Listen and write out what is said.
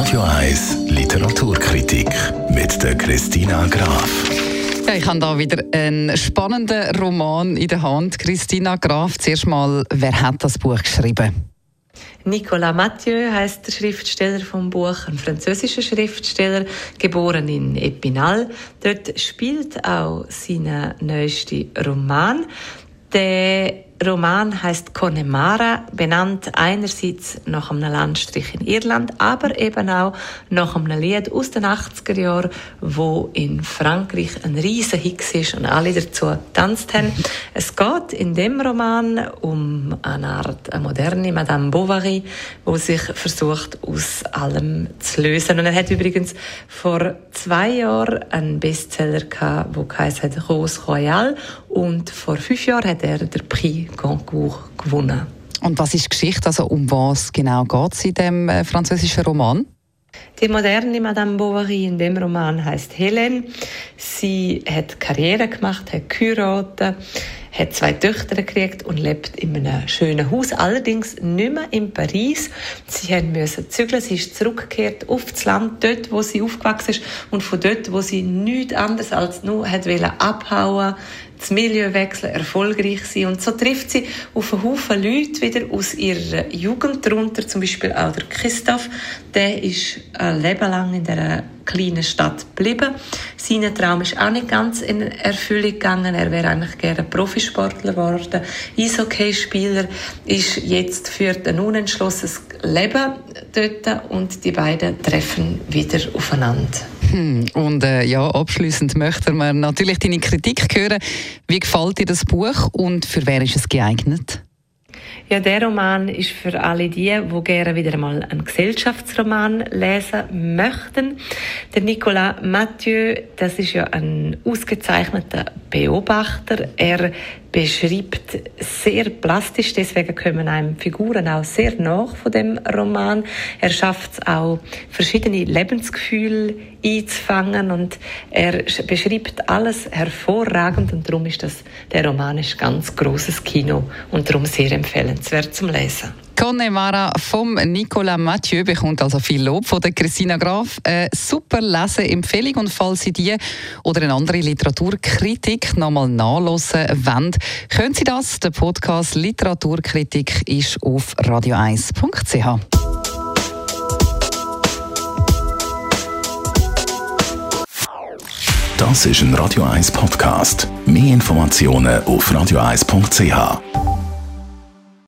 Radio 1 Literaturkritik mit der Christina Graf. Ja, ich habe da wieder einen spannenden Roman in der Hand. Christina Graf, zuerst mal, wer hat das Buch geschrieben? Nicolas Mathieu heißt der Schriftsteller vom Buch, ein französischer Schriftsteller, geboren in Epinal. Dort spielt auch sein neuester Roman. Der Roman heißt Connemara, benannt einerseits nach einem Landstrich in Irland, aber eben auch nach einem Lied aus den 80er Jahren, wo in Frankreich ein riesen Hit ist und alle dazu getanzt haben. Es geht in dem Roman um eine Art eine moderne Madame Bovary, wo sich versucht aus allem zu lösen. Und er hat übrigens vor zwei Jahren einen Bestseller gehabt, wo heißt Rose Royale und vor fünf Jahren hat er den Prix Goncourt gewonnen. Und was ist die Geschichte? Also um was genau geht es in dem äh, französischen Roman? Die moderne Madame Bovary in dem Roman heißt Hélène. Sie hat Karriere gemacht, hat geheiratet, hat zwei Töchter gekriegt und lebt in einem schönen Haus, allerdings nicht mehr in Paris. Sie musste zügeln, sie ist zurückgekehrt auf das Land, dort, wo sie aufgewachsen ist und von dort, wo sie nichts anderes als nur hat abhauen das Milieu wechseln, erfolgreich sein. Und so trifft sie auf einen Haufen Leute wieder aus ihrer Jugend, darunter zum Beispiel auch der Christoph. Der ist ein Leben lang in dieser kleinen Stadt geblieben. Sein Traum ist auch nicht ganz in Erfüllung gegangen. Er wäre eigentlich gerne Profisportler geworden. Eishockeyspieler ist jetzt führt ein unentschlossenes Leben dort und die beiden treffen wieder aufeinander. Hm, und äh, ja, abschließend möchten wir natürlich deine Kritik hören. Wie gefällt dir das Buch und für wer ist es geeignet? Ja, der Roman ist für alle die, die gerne wieder einmal einen Gesellschaftsroman lesen möchten. Der Nicolas Mathieu, das ist ja ein ausgezeichneter Beobachter. Er beschreibt sehr plastisch, deswegen kommen einem Figuren auch sehr nach von dem Roman. Er schafft es auch, verschiedene Lebensgefühle einzufangen und er beschreibt alles hervorragend und darum ist das, der Roman ist ganz großes Kino und darum sehr empfehlenswert zum Lesen. Connemara vom Nicolas Mathieu bekommt also viel Lob von der Christina Graf. Eine super Leseempfehlung und falls Sie die oder eine andere Literaturkritik nochmal nachlesen wollen, können Sie das. Der Podcast Literaturkritik ist auf radio1.ch. Das ist ein Radio 1 Podcast. Mehr Informationen auf radio1.ch.